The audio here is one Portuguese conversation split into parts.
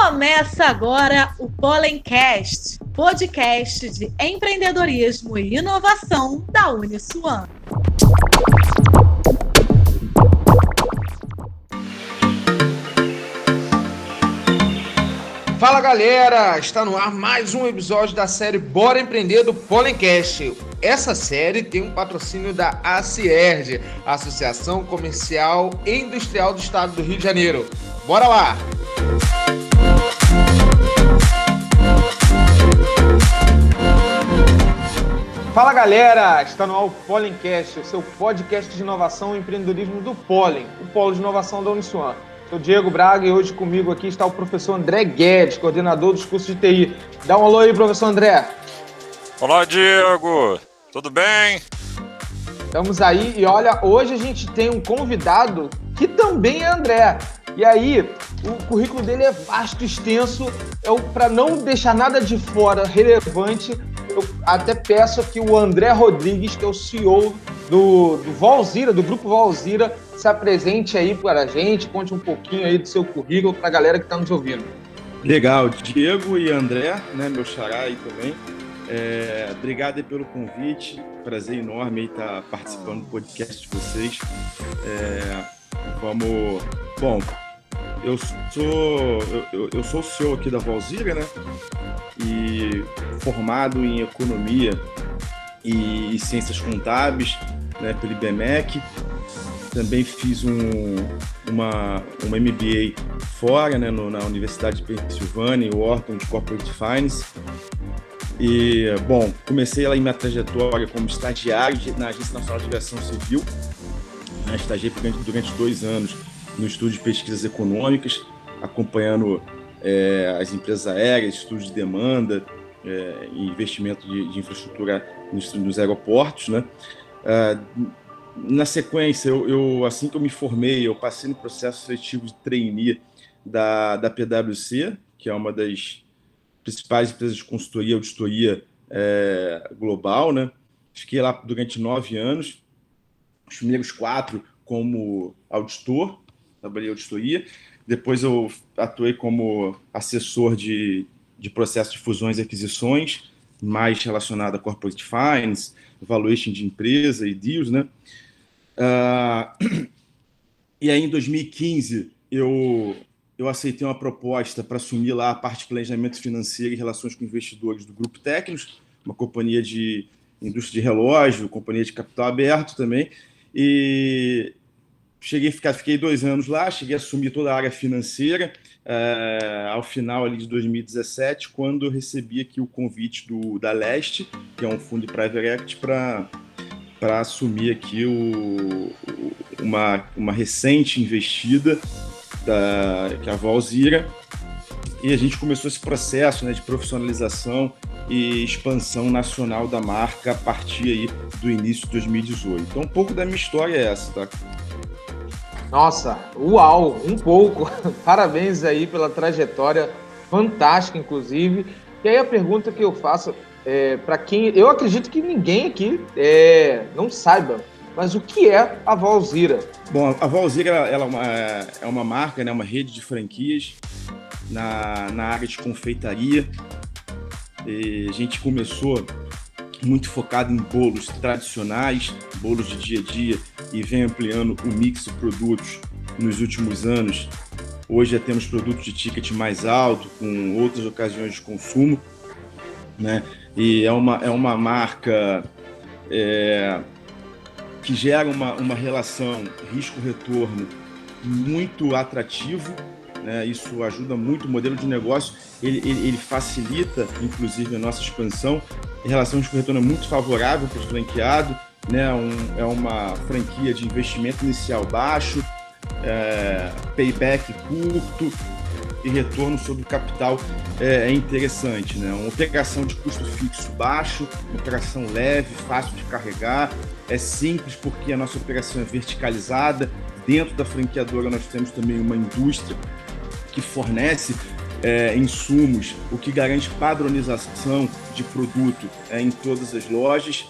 Começa agora o Pollencast, podcast de empreendedorismo e inovação da Uniswan. Fala galera, está no ar mais um episódio da série Bora Empreender do Pollencast. Essa série tem um patrocínio da ACIERD, Associação Comercial e Industrial do Estado do Rio de Janeiro. Bora lá! Fala galera, está no ar o Pollencast, o seu podcast de inovação e empreendedorismo do Pollen, o polo de inovação da Uniswan. Sou Diego Braga e hoje comigo aqui está o professor André Guedes, coordenador dos cursos de TI. Dá um alô aí, professor André. Olá, Diego. Tudo bem? Estamos aí e olha, hoje a gente tem um convidado que também é André. E aí, o currículo dele é vasto, extenso. É para não deixar nada de fora relevante, eu até peço que o André Rodrigues, que é o CEO do, do Valzira, do Grupo Valzira, se apresente aí para a gente, conte um pouquinho aí do seu currículo para a galera que está nos ouvindo. Legal, Diego e André, né, meu xará aí também. É, obrigado pelo convite, prazer enorme estar participando do podcast de vocês. É, vamos, bom, eu sou eu, eu sou CEO aqui da Valzira, né? E formado em economia e, e ciências contábeis, né, pelo IBMEC. Também fiz um, uma, uma MBA fora, né, no, na Universidade de Pensilvânia, Wharton de Corporate Finance. E, bom, comecei lá em minha trajetória como estagiário na Agência Nacional de Aviação Civil. Né, estagiei durante, durante dois anos no Estúdio de Pesquisas Econômicas, acompanhando é, as empresas aéreas, estudos de demanda é, e investimento de, de infraestrutura nos, nos, aeroportos, né? Ah, na sequência, eu, eu, assim que eu me formei, eu passei no processo seletivo de trainee da, da PwC, que é uma das principais empresas de consultoria, auditoria é, global, né? Fiquei lá durante nove anos, os primeiros quatro como auditor, trabalhei em auditoria. Depois eu atuei como assessor de, de processo de fusões e aquisições, mais relacionado a corporate finance, valuation de empresa e deals, né? Uh, e aí, em 2015, eu, eu aceitei uma proposta para assumir lá a parte de planejamento financeiro e relações com investidores do Grupo Técnicos, uma companhia de indústria de relógio, companhia de capital aberto também. E, cheguei ficar, fiquei dois anos lá, cheguei a assumir toda a área financeira uh, ao final ali de 2017, quando eu recebi aqui o convite do da Leste, que é um fundo de private equity, para para assumir aqui o, uma, uma recente investida da, que é a Valzira, e a gente começou esse processo né, de profissionalização e expansão nacional da marca a partir aí do início de 2018. Então, um pouco da minha história é essa, tá? Nossa, uau, um pouco. Parabéns aí pela trajetória fantástica, inclusive. E aí a pergunta que eu faço é, para quem eu acredito que ninguém aqui é, não saiba, mas o que é a Valzira? Bom, a Valzira ela é, uma, é uma marca, né, uma rede de franquias na, na área de confeitaria. E a gente começou muito focado em bolos tradicionais, bolos de dia a dia, e vem ampliando o mix de produtos nos últimos anos. Hoje já temos produtos de ticket mais alto, com outras ocasiões de consumo, né? E é uma, é uma marca é, que gera uma, uma relação risco-retorno muito atrativo, né? Isso ajuda muito o modelo de negócio, ele, ele, ele facilita, inclusive, a nossa expansão. Em relação ao retorno é muito favorável para o franqueado, né? Um, é uma franquia de investimento inicial baixo, é, payback curto e retorno sobre o capital é, é, interessante. Né? Uma operação de custo fixo baixo, operação leve, fácil de carregar, é simples porque a nossa operação é verticalizada. Dentro da franqueadora nós temos também uma indústria que fornece é, insumos, o que garante padronização de produto é, em todas as lojas.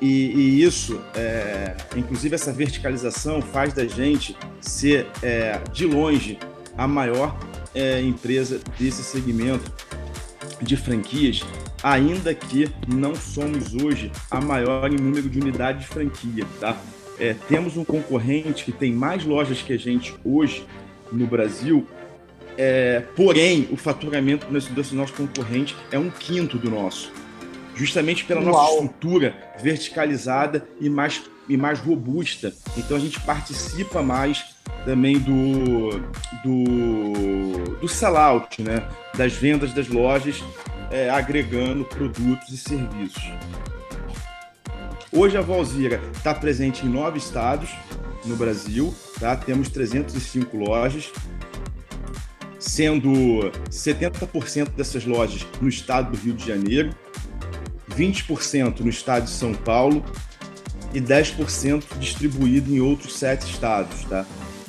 E, e isso, é, inclusive essa verticalização, faz da gente ser, é, de longe, a maior é, empresa desse segmento de franquias, ainda que não somos hoje a maior em número de unidades de franquia, tá? É, temos um concorrente que tem mais lojas que a gente hoje no Brasil, é, porém o faturamento desse nosso concorrente é um quinto do nosso, justamente pela Uau. nossa estrutura verticalizada e mais, e mais robusta. Então a gente participa mais também do, do, do sellout, né? das vendas das lojas, é, agregando produtos e serviços. Hoje a Valzira está presente em nove estados no Brasil, tá? temos 305 lojas, sendo 70% dessas lojas no estado do Rio de Janeiro, 20% no estado de São Paulo e 10% distribuído em outros sete estados. Tá?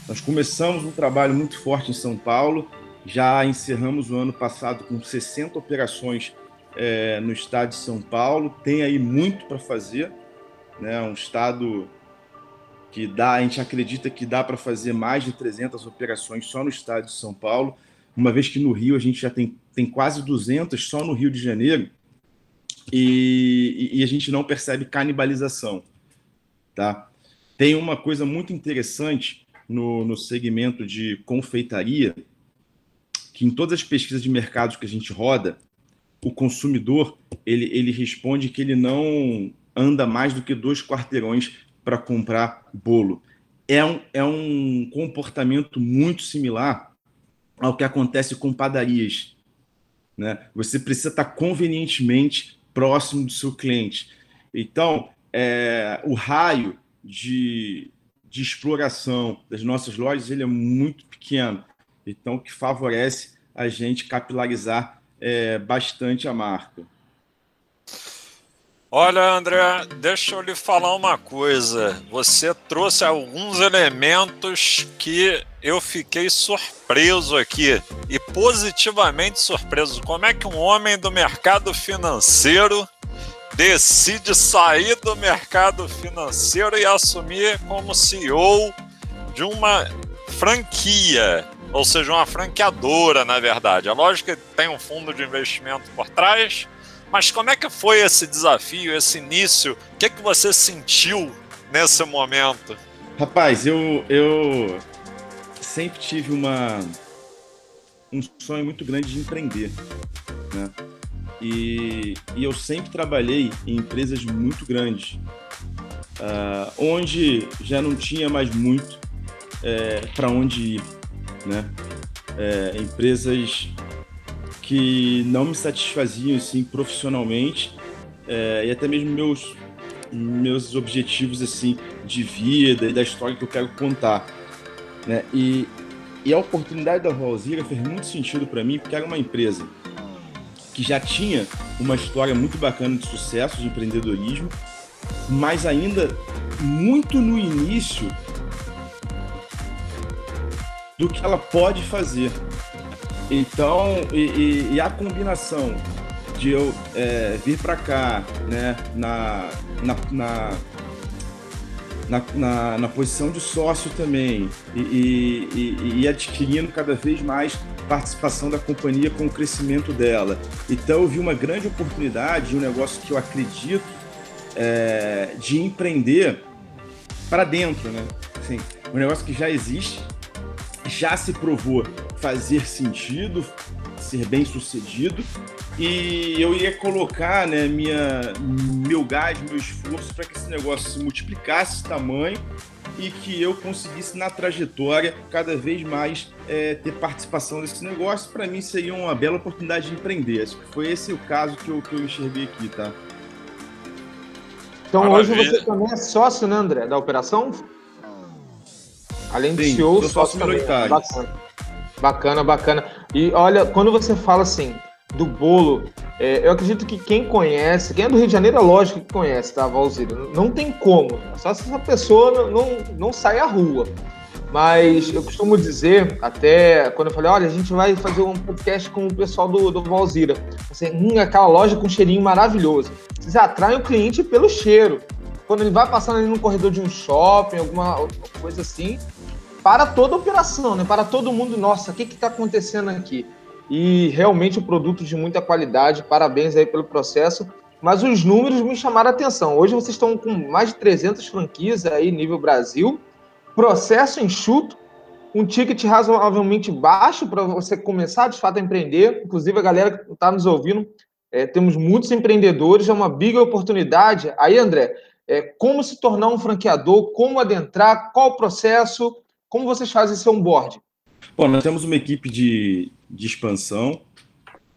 Nós começamos um trabalho muito forte em São Paulo, já encerramos o ano passado com 60 operações é, no estado de São Paulo, tem aí muito para fazer, né? um estado que dá, a gente acredita que dá para fazer mais de 300 operações só no estado de São Paulo, uma vez que no Rio a gente já tem, tem quase 200 só no Rio de Janeiro, e, e a gente não percebe canibalização. Tá? Tem uma coisa muito interessante no, no segmento de confeitaria, que em todas as pesquisas de mercado que a gente roda, o consumidor ele, ele responde que ele não anda mais do que dois quarteirões para comprar bolo. É um, é um comportamento muito similar ao que acontece com padarias. Né? Você precisa estar convenientemente próximo do seu cliente. Então, é, o raio de, de exploração das nossas lojas ele é muito pequeno, então que favorece a gente capilarizar é, bastante a marca. Olha, André, deixa eu lhe falar uma coisa. Você trouxe alguns elementos que eu fiquei surpreso aqui e positivamente surpreso. Como é que um homem do mercado financeiro decide sair do mercado financeiro e assumir como CEO de uma franquia, ou seja, uma franqueadora, na verdade. É lógico que tem um fundo de investimento por trás, mas como é que foi esse desafio, esse início? O que, é que você sentiu nesse momento? Rapaz, eu, eu sempre tive uma, um sonho muito grande de empreender, né? E, e eu sempre trabalhei em empresas muito grandes, uh, onde já não tinha mais muito é, para onde ir, né? É, empresas que não me satisfaziam assim profissionalmente é, e até mesmo meus meus objetivos assim de vida e da história que eu quero contar, né? E, e a oportunidade da Rosira fez muito sentido para mim porque era uma empresa que já tinha uma história muito bacana de sucesso, de empreendedorismo, mas ainda muito no início do que ela pode fazer. Então, e, e, e a combinação de eu é, vir para cá, né, na, na, na na, na, na, posição de sócio também e, e, e, adquirindo cada vez mais participação da companhia com o crescimento dela. Então eu vi uma grande oportunidade, um negócio que eu acredito é, de empreender para dentro, né? Assim, um negócio que já existe, já se provou fazer sentido, ser bem sucedido e eu ia colocar né, minha, meu gás, meu esforço para que esse negócio se multiplicasse esse tamanho e que eu conseguisse na trajetória cada vez mais é, ter participação nesse negócio. Para mim seria uma bela oportunidade de empreender. Acho que foi esse o caso que eu, que eu enxerguei aqui, tá? Então Maravilha. hoje você também é sócio, né, André, da operação? Além de Sim, CEO, sócio, sócio Bacana. Bacana, bacana. E olha, quando você fala assim, do bolo, é, eu acredito que quem conhece, quem é do Rio de Janeiro, é lógico que conhece, tá, Valzira? Não tem como. Só se essa pessoa não, não, não sai à rua. Mas eu costumo dizer, até quando eu falei, olha, a gente vai fazer um podcast com o pessoal do, do Valzira. Assim, hum, aquela loja com um cheirinho maravilhoso. Vocês atraem o cliente pelo cheiro. Quando ele vai passando ali no corredor de um shopping, alguma coisa assim, para toda a operação, né? Para todo mundo, nossa, o que está acontecendo aqui? E realmente o produto de muita qualidade, parabéns aí pelo processo. Mas os números me chamaram a atenção. Hoje vocês estão com mais de 300 franquias aí nível Brasil, processo enxuto, um ticket razoavelmente baixo para você começar de fato a empreender. Inclusive a galera que está nos ouvindo, é, temos muitos empreendedores, é uma big oportunidade. Aí, André, é, como se tornar um franqueador, como adentrar, qual o processo, como vocês fazem esse onboard? Bom, nós temos uma equipe de, de expansão,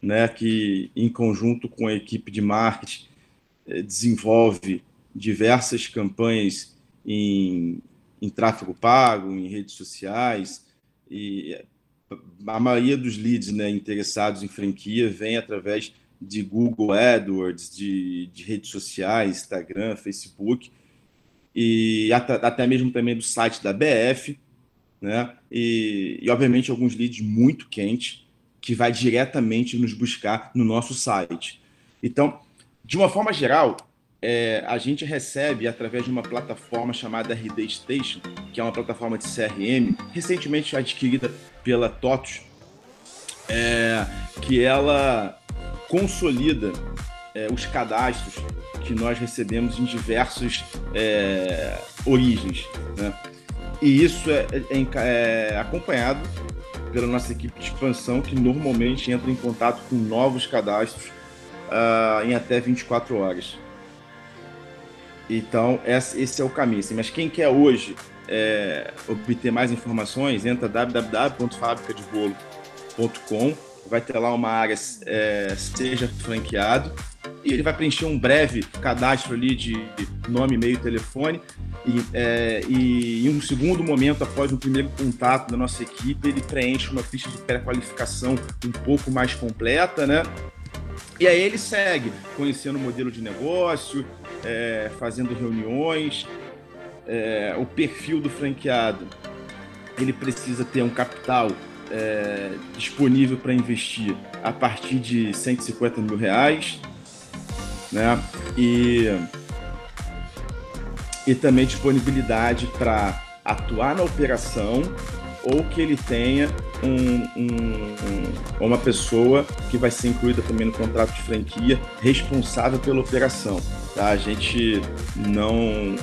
né, que em conjunto com a equipe de marketing é, desenvolve diversas campanhas em, em tráfego pago, em redes sociais, e a maioria dos leads né, interessados em franquia vem através de Google AdWords, de, de redes sociais, Instagram, Facebook, e até, até mesmo também do site da BF, né? E, e, obviamente alguns leads muito quentes que vai diretamente nos buscar no nosso site. Então, de uma forma geral, é, a gente recebe através de uma plataforma chamada RD Station, que é uma plataforma de CRM, recentemente adquirida pela TOTUS, é, que ela consolida é, os cadastros que nós recebemos em diversas é, origens. Né? E isso é, é, é, acompanhado pela nossa equipe de expansão, que normalmente entra em contato com novos cadastros uh, em até 24 horas. Então, esse é o caminho. Assim, mas quem quer hoje é, obter mais informações, entra www.fabricadebolo.com vai ter lá uma área é, seja franqueado e ele vai preencher um breve cadastro ali de nome, e-mail telefone e, é, e em um segundo momento, após o primeiro contato da nossa equipe, ele preenche uma ficha de pré-qualificação um pouco mais completa, né? E aí ele segue conhecendo o modelo de negócio, é, fazendo reuniões, é, o perfil do franqueado. Ele precisa ter um capital é, disponível para investir a partir de 150 mil reais, né? E, e também disponibilidade para atuar na operação ou que ele tenha um, um, um, uma pessoa que vai ser incluída também no contrato de franquia responsável pela operação. Tá? A gente não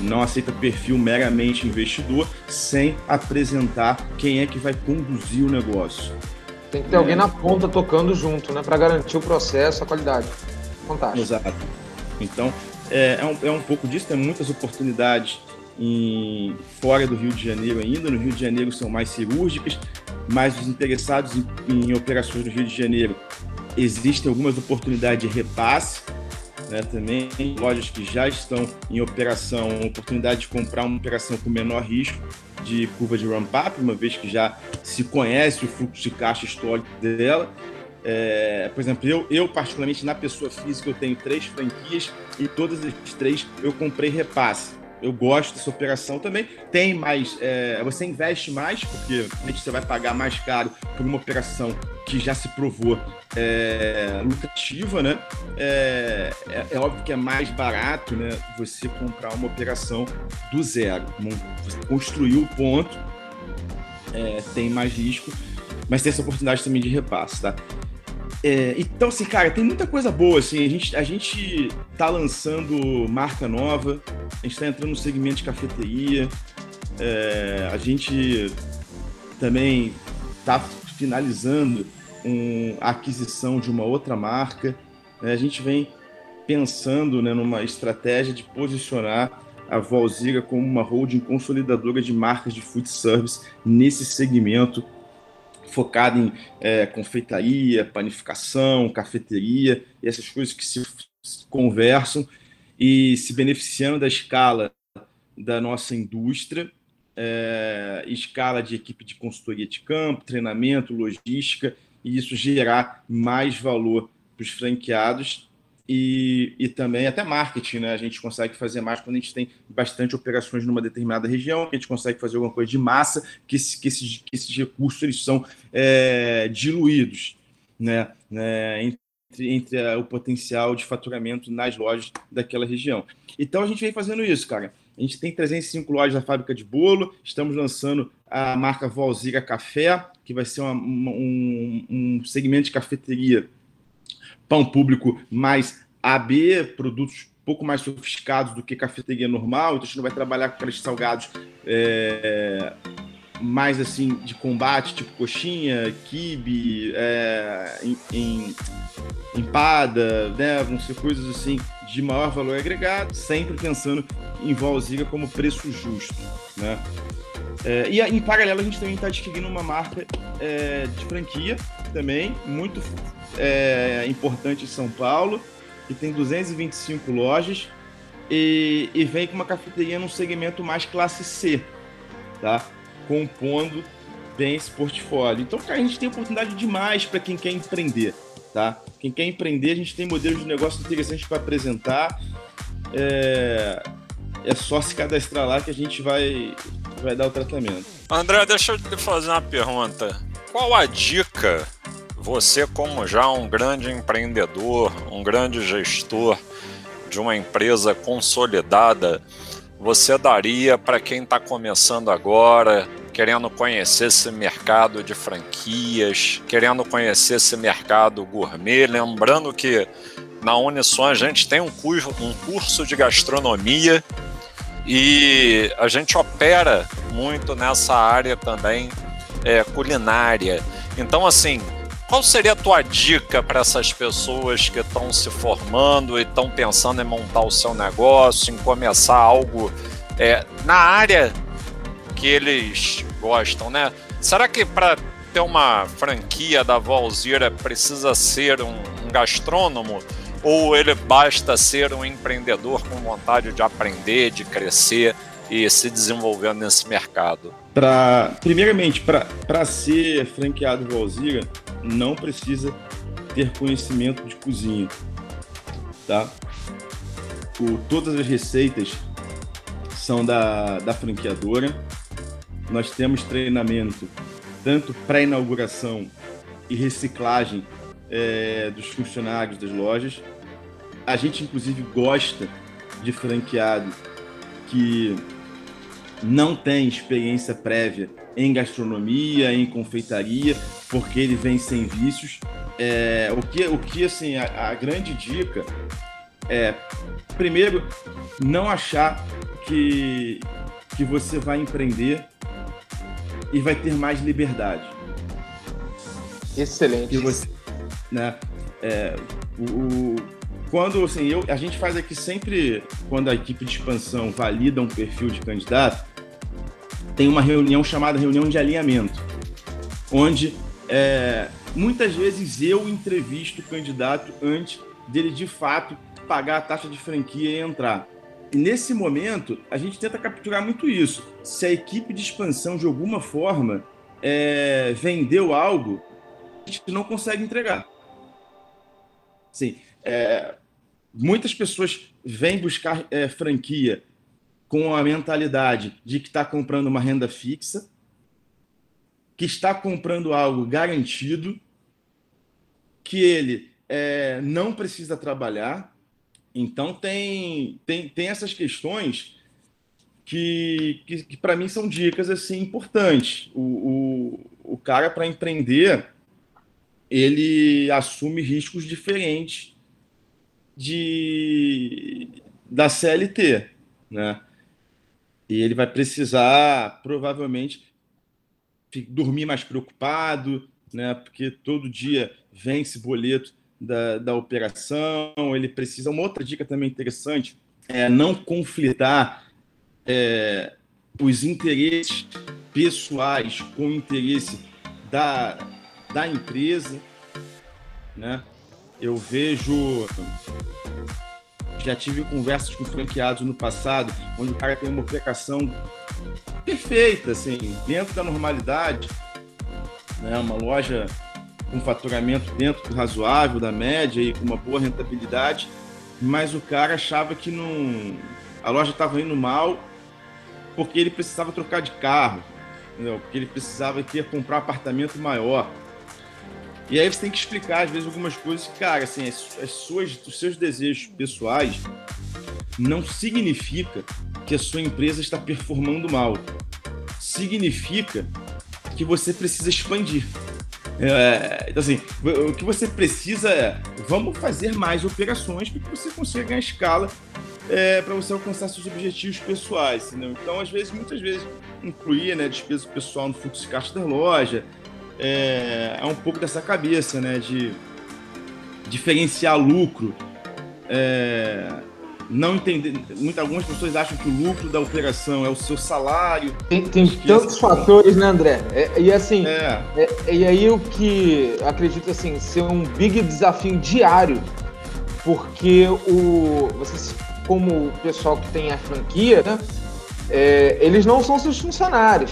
não aceita perfil meramente investidor sem apresentar quem é que vai conduzir o negócio. Tem que ter é. alguém na ponta tocando junto, né, para garantir o processo, a qualidade. Fantástico. Exato. Então, é, é, um, é um pouco disso, tem muitas oportunidades em, fora do Rio de Janeiro ainda. No Rio de Janeiro são mais cirúrgicas, mas os interessados em, em operações no Rio de Janeiro existem algumas oportunidades de repasse né, também lojas que já estão em operação, oportunidade de comprar uma operação com menor risco de curva de ramp-up, uma vez que já se conhece o fluxo de caixa histórico dela. É, por exemplo, eu, eu, particularmente na pessoa física, eu tenho três franquias e todas as três eu comprei repasse eu gosto dessa operação também. Tem mais, é, você investe mais, porque você vai pagar mais caro por uma operação que já se provou é, lucrativa, né? É, é, é, óbvio que é mais barato, né? Você comprar uma operação do zero. Você construiu o ponto, é, tem mais risco, mas tem essa oportunidade também de repasse, tá? É, então, assim, cara, tem muita coisa boa, assim, a gente, a gente tá lançando marca nova, a gente tá entrando no segmento de cafeteria, é, a gente também tá finalizando um, a aquisição de uma outra marca, né? a gente vem pensando né, numa estratégia de posicionar a Valzira como uma holding consolidadora de marcas de food service nesse segmento focado em é, confeitaria, panificação, cafeteria, essas coisas que se conversam e se beneficiando da escala da nossa indústria, é, escala de equipe de consultoria de campo, treinamento, logística, e isso gerar mais valor para os franqueados e, e também até marketing, né? A gente consegue fazer mais quando a gente tem bastante operações numa determinada região, a gente consegue fazer alguma coisa de massa, que, esse, que, esses, que esses recursos eles são é, diluídos, né? né? Entre, entre o potencial de faturamento nas lojas daquela região. Então a gente vem fazendo isso, cara. A gente tem 305 lojas da fábrica de bolo, estamos lançando a marca Valzira Café, que vai ser uma, uma, um, um segmento de cafeteria para um público mais AB, produtos pouco mais sofisticados do que cafeteria normal, então a gente não vai trabalhar com aqueles salgados é, mais assim de combate, tipo coxinha, kibe, é, em, em, empada, né? Vão ser coisas assim de maior valor agregado, sempre pensando em Valziga como preço justo, né? É, e em paralelo a gente também está adquirindo uma marca é, de franquia também, muito é, importante em São Paulo, que tem 225 lojas e, e vem com uma cafeteria num segmento mais classe C, tá? compondo bem esse portfólio. Então, cara, a gente tem oportunidade demais para quem quer empreender, tá? Quem quer empreender, a gente tem modelos de negócio interessantes para apresentar. É... é só se cadastrar lá que a gente vai, vai dar o tratamento. André, deixa eu te fazer uma pergunta. Qual a dica, você como já um grande empreendedor, um grande gestor de uma empresa consolidada, você daria para quem está começando agora, querendo conhecer esse mercado de franquias, querendo conhecer esse mercado gourmet? Lembrando que na Uniswan a gente tem um curso de gastronomia e a gente opera muito nessa área também é, culinária. Então, assim, qual seria a tua dica para essas pessoas que estão se formando e estão pensando em montar o seu negócio, em começar algo é, na área que eles gostam, né? Será que para ter uma franquia da Valzira precisa ser um, um gastrônomo? Ou ele basta ser um empreendedor com vontade de aprender, de crescer e se desenvolver nesse mercado? Pra, primeiramente, para ser franqueado Valzira, não precisa ter conhecimento de cozinha, tá? O, todas as receitas são da, da franqueadora. Nós temos treinamento tanto pré-inauguração e reciclagem é, dos funcionários das lojas. A gente, inclusive, gosta de franqueado que não tem experiência prévia em gastronomia, em confeitaria, porque ele vem sem vícios. É, o que, o que assim, a, a grande dica é, primeiro, não achar que, que você vai empreender e vai ter mais liberdade. Excelente. Que você, né, é, o, o, quando assim, eu, a gente faz aqui sempre, quando a equipe de expansão valida um perfil de candidato, tem uma reunião chamada reunião de alinhamento, onde é, muitas vezes eu entrevisto o candidato antes dele de fato pagar a taxa de franquia e entrar. E nesse momento, a gente tenta capturar muito isso. Se a equipe de expansão, de alguma forma, é, vendeu algo, a gente não consegue entregar. Sim, é, muitas pessoas vêm buscar é, franquia com a mentalidade de que está comprando uma renda fixa, que está comprando algo garantido, que ele é, não precisa trabalhar. Então tem, tem, tem essas questões que, que, que para mim são dicas assim importantes. O, o, o cara para empreender ele assume riscos diferentes de da CLT, né? E ele vai precisar, provavelmente, dormir mais preocupado, né? Porque todo dia vem esse boleto da, da operação. Ele precisa. Uma outra dica também interessante é não conflitar é, os interesses pessoais com o interesse da, da empresa, né? Eu vejo já tive conversas com franqueados no passado, onde o cara tem uma operação perfeita, assim, dentro da normalidade, né? Uma loja com faturamento dentro do razoável, da média e com uma boa rentabilidade, mas o cara achava que não, a loja estava indo mal porque ele precisava trocar de carro, entendeu? porque ele precisava ter comprar apartamento maior. E aí você tem que explicar, às vezes, algumas coisas que, cara, assim, as, as suas, os seus desejos pessoais não significa que a sua empresa está performando mal. Significa que você precisa expandir. É, então, assim, o que você precisa é vamos fazer mais operações para que você consiga ganhar escala é, para você alcançar seus objetivos pessoais. Entendeu? Então, às vezes, muitas vezes, incluir né, despesa pessoal no fluxo de caixa da loja é, é um pouco dessa cabeça, né, de diferenciar lucro. É, não entender. Muitas, algumas pessoas acham que o lucro da operação é o seu salário. Tem, tem tantos fatores, né, André? É, e assim, é. É, e aí o que acredito assim, ser um big desafio diário, porque o. Vocês, como o pessoal que tem a franquia, né? É, eles não são seus funcionários,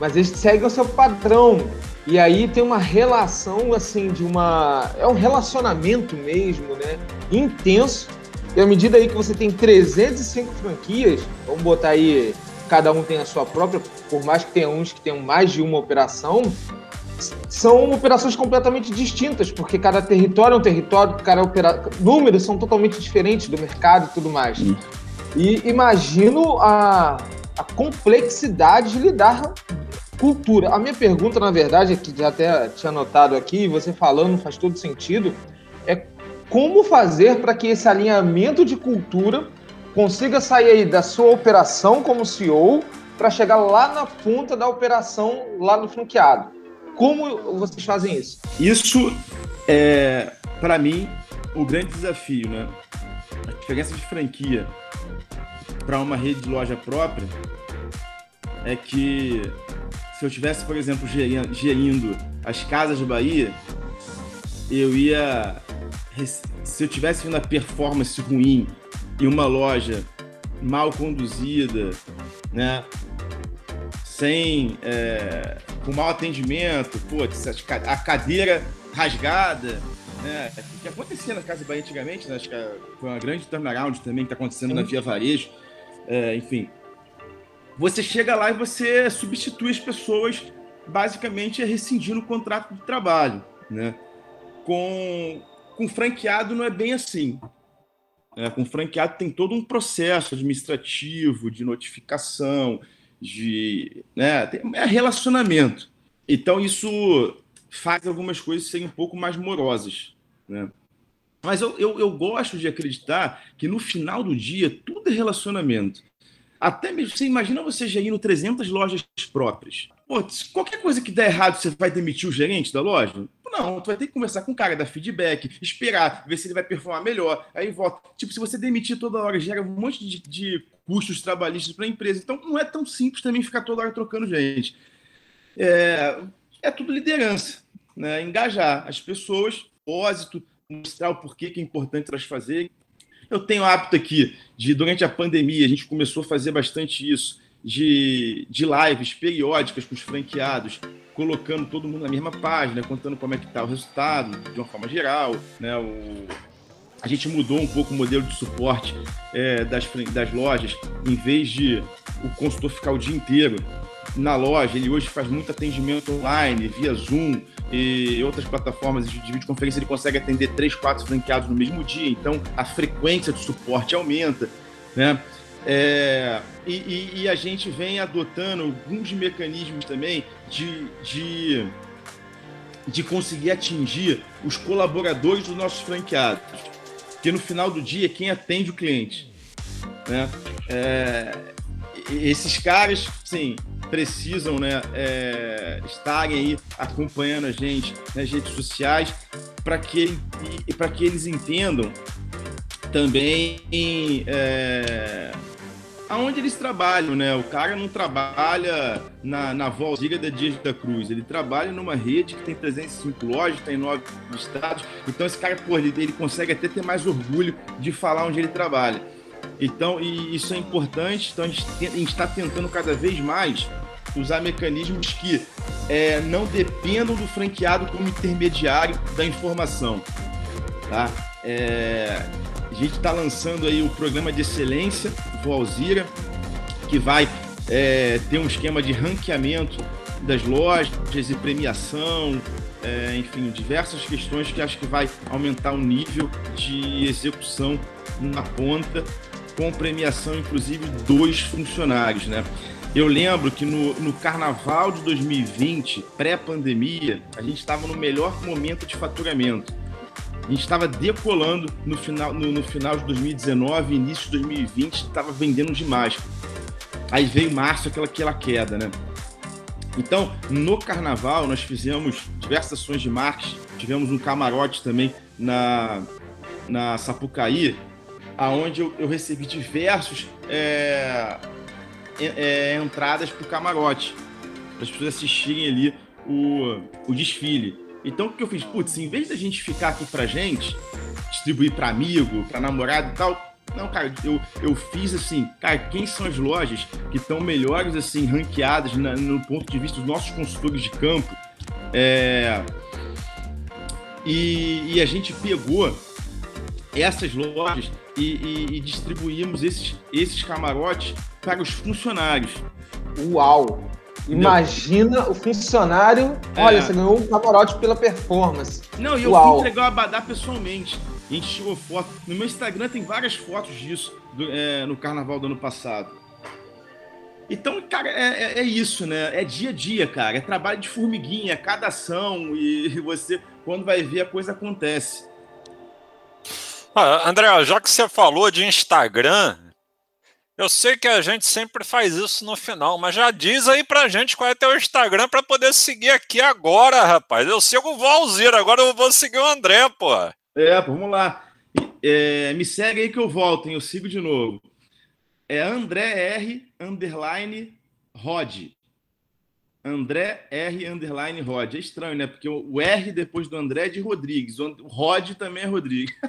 mas eles seguem o seu padrão. E aí tem uma relação assim de uma. É um relacionamento mesmo, né? Intenso e à medida aí que você tem 305 franquias, vamos botar aí, cada um tem a sua própria, por mais que tenha uns que tenham mais de uma operação, são operações completamente distintas, porque cada território é um território, cada opera... números são totalmente diferentes do mercado e tudo mais. E imagino a, a complexidade de lidar cultura. A minha pergunta, na verdade, é que já até tinha anotado aqui, você falando faz todo sentido, é como fazer para que esse alinhamento de cultura consiga sair aí da sua operação como CEO para chegar lá na ponta da operação lá no franqueado. Como vocês fazem isso? Isso é, para mim, o grande desafio, né? A diferença de franquia para uma rede de loja própria é que se eu tivesse, por exemplo, gerindo as casas de Bahia, eu ia se eu tivesse uma performance ruim e uma loja mal conduzida, né? Sem é, com mau atendimento, putz, a cadeira rasgada, né? O que acontecia na Casa Bahia antigamente, né? Acho que foi uma grande turnaround também que está acontecendo Sim. na Via Varejo. É, enfim, você chega lá e você substitui as pessoas basicamente rescindindo o contrato de trabalho, né? Com com franqueado não é bem assim. É, com franqueado tem todo um processo administrativo de notificação, de né, é relacionamento. Então isso faz algumas coisas serem um pouco mais morosas. Né? Mas eu, eu, eu gosto de acreditar que no final do dia tudo é relacionamento. Até mesmo, você imagina você gerindo 300 lojas próprias. Pô, qualquer coisa que der errado, você vai demitir o gerente da loja? Não, tu vai ter que conversar com o cara, dar feedback, esperar, ver se ele vai performar melhor. Aí volta. Tipo, se você demitir toda hora, gera um monte de, de custos trabalhistas para a empresa. Então, não é tão simples também ficar toda hora trocando gente. É, é tudo liderança, né? Engajar as pessoas, propósito, mostrar o porquê que é importante elas fazerem. Eu tenho hábito aqui de, durante a pandemia, a gente começou a fazer bastante isso, de, de lives periódicas com os franqueados, colocando todo mundo na mesma página, contando como é que está o resultado de uma forma geral, né? O, a gente mudou um pouco o modelo de suporte é, das, das lojas, em vez de o consultor ficar o dia inteiro na loja, ele hoje faz muito atendimento online, via Zoom e outras plataformas de videoconferência, ele consegue atender três, quatro franqueados no mesmo dia, então a frequência de suporte aumenta, né? É, e, e, e, a gente vem adotando alguns mecanismos também de, de, de conseguir atingir os colaboradores dos nossos franqueados, que no final do dia quem atende o cliente. Né? É, esses caras, sim, precisam né, é, estarem aí acompanhando a gente nas redes sociais para que, que eles entendam também é, aonde eles trabalham, né? O cara não trabalha na, na Valzira da Dias da Cruz, ele trabalha numa rede que tem 305 lojas, tem nove estados. Então esse cara, pô, ele, ele consegue até ter mais orgulho de falar onde ele trabalha. Então, e isso é importante. Então a gente está tentando cada vez mais usar mecanismos que é, não dependam do franqueado como intermediário da informação, tá? É, a gente está lançando aí o programa de excelência do Alzira, que vai é, ter um esquema de ranqueamento das lojas e premiação, é, enfim, diversas questões que acho que vai aumentar o nível de execução na ponta com premiação, inclusive, dos funcionários, né? Eu lembro que no, no carnaval de 2020, pré-pandemia, a gente estava no melhor momento de faturamento. A gente estava decolando no final, no, no, final de 2019, início de 2020, estava vendendo demais. Aí veio março, aquela, aquela queda, né? Então, no carnaval, nós fizemos diversas ações de marketing, tivemos um camarote também na, na Sapucaí, aonde eu, eu recebi diversos é, é, entradas para o camarote, para as pessoas assistirem ali o, o desfile. Então, o que eu fiz? Putz, em vez da gente ficar aqui para gente, distribuir para amigo, para namorado e tal, não, cara, eu, eu fiz assim, cara, quem são as lojas que estão melhores, assim, ranqueadas na, no ponto de vista dos nossos consultores de campo? É, e, e a gente pegou essas lojas e, e, e, distribuímos esses, esses camarotes para os funcionários. Uau! Imagina o funcionário. É. Olha, você ganhou um camarote pela performance. Não, e eu Uau. fui entregar o Abadá pessoalmente. A gente tirou foto. No meu Instagram tem várias fotos disso do, é, no carnaval do ano passado. Então, cara, é, é, é, isso, né? É dia a dia, cara. É trabalho de formiguinha, é cada ação e você, quando vai ver, a coisa acontece. Ah, André, já que você falou de Instagram, eu sei que a gente sempre faz isso no final, mas já diz aí pra gente qual é teu Instagram para poder seguir aqui agora, rapaz. Eu sigo o Valzir, agora eu vou seguir o André, pô. É, vamos lá. É, me segue aí que eu volto, hein? Eu sigo de novo. É André R underline Rod. André R underline Rod. É estranho, né? Porque o R depois do André é de Rodrigues. O Rod também é Rodrigues.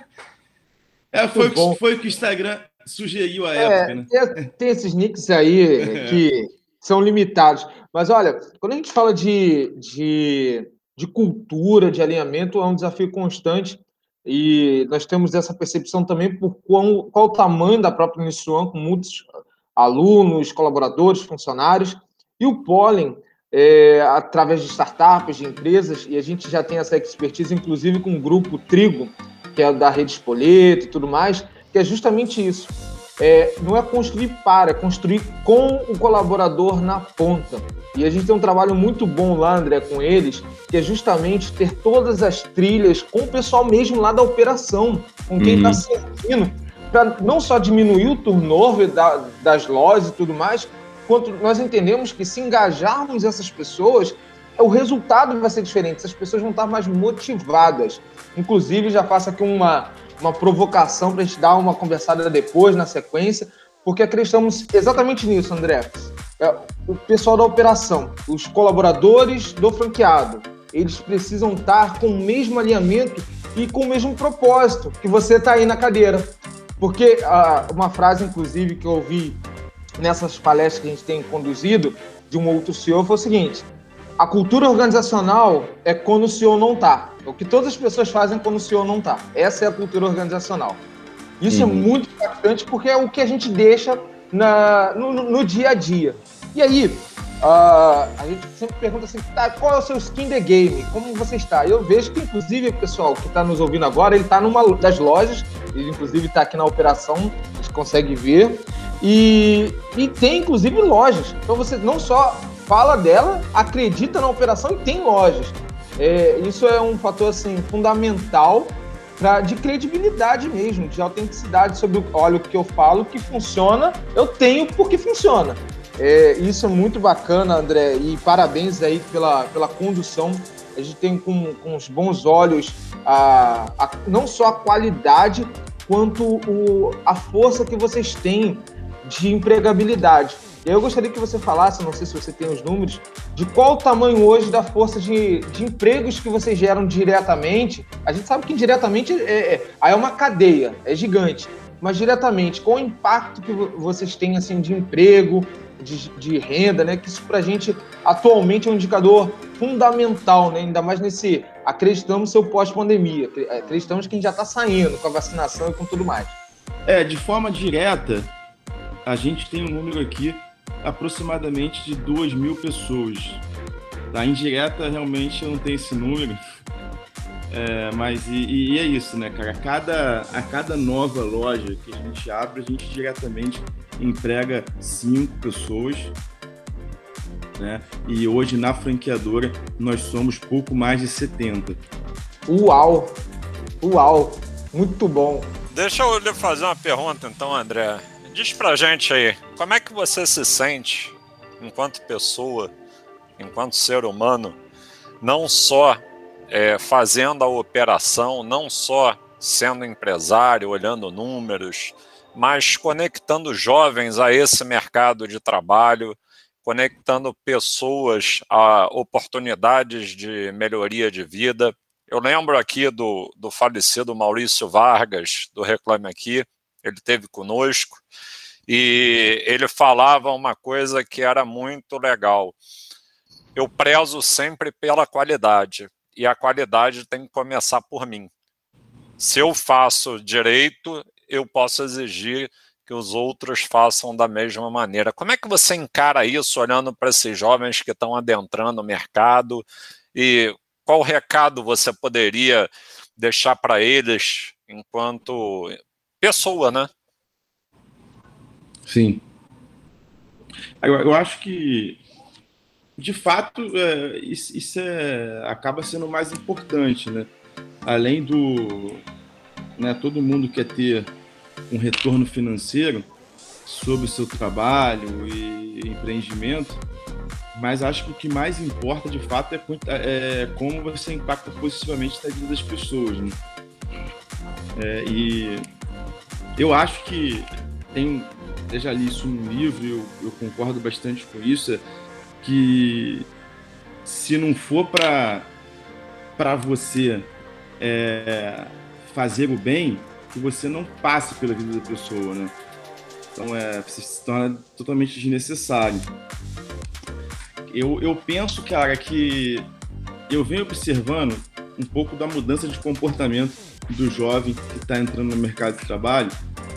É, foi, foi o que o Instagram sugeriu à é, época, né? Tem, tem esses nicks aí que são limitados. Mas olha, quando a gente fala de, de, de cultura, de alinhamento, é um desafio constante e nós temos essa percepção também por qual, qual o tamanho da própria Uniswan, com muitos alunos, colaboradores, funcionários, e o Pollen, é, através de startups, de empresas, e a gente já tem essa expertise, inclusive com o grupo Trigo, que é da Rede Espoleto e tudo mais, que é justamente isso. É, não é construir para, é construir com o colaborador na ponta. E a gente tem um trabalho muito bom lá, André, com eles, que é justamente ter todas as trilhas com o pessoal mesmo lá da operação, com quem está uhum. servindo, para não só diminuir o turnover da, das lojas e tudo mais, quanto nós entendemos que se engajarmos essas pessoas, o resultado vai ser diferente, essas pessoas vão estar mais motivadas. Inclusive, já faço aqui uma, uma provocação para a gente dar uma conversada depois, na sequência, porque acreditamos exatamente nisso, André é, o pessoal da operação, os colaboradores do franqueado, eles precisam estar com o mesmo alinhamento e com o mesmo propósito que você está aí na cadeira. Porque ah, uma frase, inclusive, que eu ouvi nessas palestras que a gente tem conduzido de um outro CEO foi o seguinte: a cultura organizacional é quando o CEO não está. O que todas as pessoas fazem quando o CEO não está. Essa é a cultura organizacional. Isso é uhum. é muito importante porque é o que a gente deixa na, no, no dia a dia. E aí, Uh, a gente sempre pergunta assim, tá, qual é o seu skin the game? Como você está? Eu vejo que, inclusive, o pessoal que está nos ouvindo agora, ele está numa das lojas, ele, inclusive, está aqui na operação, a gente consegue ver, e, e tem, inclusive, lojas. Então, você não só fala dela, acredita na operação e tem lojas. É, isso é um fator, assim, fundamental pra, de credibilidade mesmo, de autenticidade sobre, olha, o que eu falo que funciona, eu tenho porque funciona. É, isso é muito bacana, André, e parabéns aí pela, pela condução. A gente tem com, com os bons olhos a, a, não só a qualidade, quanto o, a força que vocês têm de empregabilidade. Eu gostaria que você falasse, não sei se você tem os números, de qual o tamanho hoje da força de, de empregos que vocês geram diretamente. A gente sabe que indiretamente é, é, é uma cadeia, é gigante. Mas diretamente, qual o impacto que vocês têm assim, de emprego, de, de renda, né? Que isso para a gente atualmente é um indicador fundamental, né? Ainda mais nesse acreditamos seu pós-pandemia, acreditamos que a gente já está saindo com a vacinação e com tudo mais. É, de forma direta, a gente tem um número aqui aproximadamente de 2 mil pessoas. Da indireta, realmente, eu não tenho esse número. É, mas e, e, é isso, né, cara? A cada, a cada nova loja que a gente abre, a gente diretamente emprega cinco pessoas. Né? E hoje na franqueadora nós somos pouco mais de 70. Uau! Uau! Muito bom! Deixa eu lhe fazer uma pergunta então, André. Diz pra gente aí, como é que você se sente enquanto pessoa, enquanto ser humano, não só é, fazendo a operação, não só sendo empresário, olhando números, mas conectando jovens a esse mercado de trabalho, conectando pessoas a oportunidades de melhoria de vida. Eu lembro aqui do, do falecido Maurício Vargas, do Reclame Aqui, ele teve conosco, e ele falava uma coisa que era muito legal. Eu prezo sempre pela qualidade, e a qualidade tem que começar por mim. Se eu faço direito, eu posso exigir que os outros façam da mesma maneira. Como é que você encara isso olhando para esses jovens que estão adentrando o mercado e qual recado você poderia deixar para eles enquanto pessoa, né? Sim. Eu, eu acho que, de fato, é, isso, isso é, acaba sendo mais importante, né? Além do, né, todo mundo quer ter um retorno financeiro sobre o seu trabalho e empreendimento, mas acho que o que mais importa de fato é, é como você impacta positivamente na vida das pessoas. Né? É, e eu acho que tem, eu já li isso num livro, eu, eu concordo bastante com isso, é que se não for para você é, fazer o bem, que você não passe pela vida da pessoa, né? Então é, se torna totalmente desnecessário. Eu, eu penso, cara, que eu venho observando um pouco da mudança de comportamento do jovem que está entrando no mercado de trabalho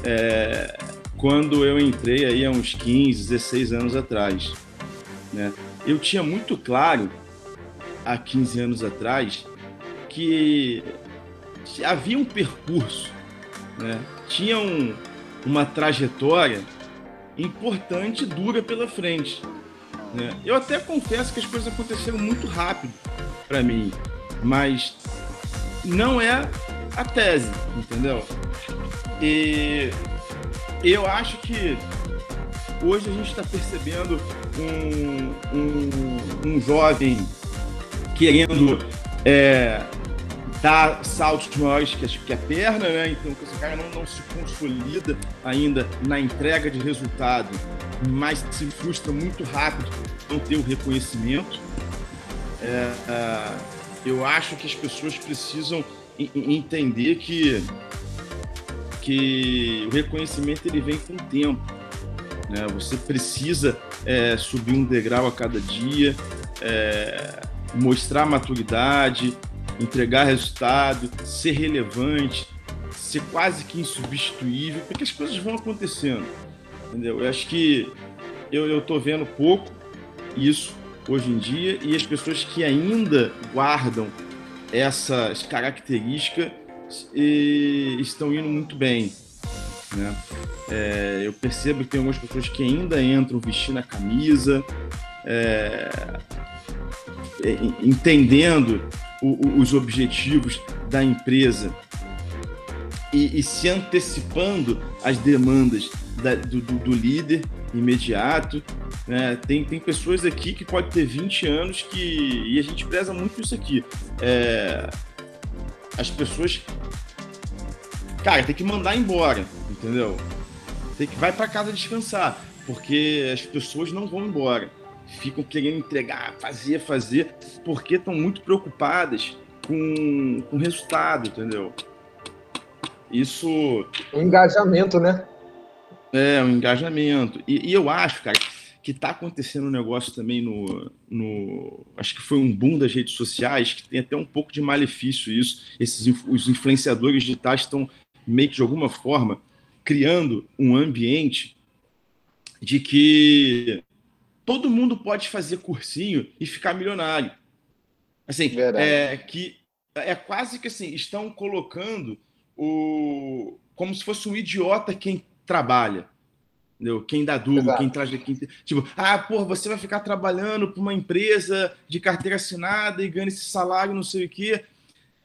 é, quando eu entrei aí há uns 15, 16 anos atrás. Né? Eu tinha muito claro, há 15 anos atrás, que havia um percurso né? tinha um, uma trajetória importante e dura pela frente. Né? Eu até confesso que as coisas aconteceram muito rápido para mim, mas não é a tese, entendeu? E eu acho que hoje a gente está percebendo um, um, um, jovem querendo é, dá saltos maiores que que a perna, né? Então, esse cara não, não se consolida ainda na entrega de resultado, mas se frustra muito rápido não ter o reconhecimento. É, é, eu acho que as pessoas precisam entender que que o reconhecimento ele vem com o tempo. Né? Você precisa é, subir um degrau a cada dia, é, mostrar maturidade, entregar resultado, ser relevante, ser quase que insubstituível, porque as coisas vão acontecendo. Entendeu? Eu acho que eu estou vendo pouco isso hoje em dia e as pessoas que ainda guardam essas características e estão indo muito bem. Né? É, eu percebo que tem algumas pessoas que ainda entram vestindo a camisa, é, entendendo o, os objetivos da empresa e, e se antecipando às demandas da, do, do, do, líder imediato. Né? Tem, tem pessoas aqui que pode ter 20 anos que. E a gente preza muito isso aqui. É, as pessoas. Cara, tem que mandar embora, entendeu? Tem que vai para casa descansar, porque as pessoas não vão embora ficam querendo entregar, fazer, fazer, porque estão muito preocupadas com, com o resultado, entendeu? Isso. O engajamento, né? É, o engajamento. E, e eu acho, cara, que está acontecendo um negócio também no, no. Acho que foi um boom das redes sociais, que tem até um pouco de malefício isso. Esses os influenciadores digitais estão meio que de alguma forma criando um ambiente de que todo mundo pode fazer cursinho e ficar milionário. Assim, é que é quase que assim, estão colocando o como se fosse um idiota quem trabalha. Entendeu? Quem dá duro, Exato. quem traz. Quem, tipo, ah, porra, você vai ficar trabalhando para uma empresa de carteira assinada e ganha esse salário, não sei o quê.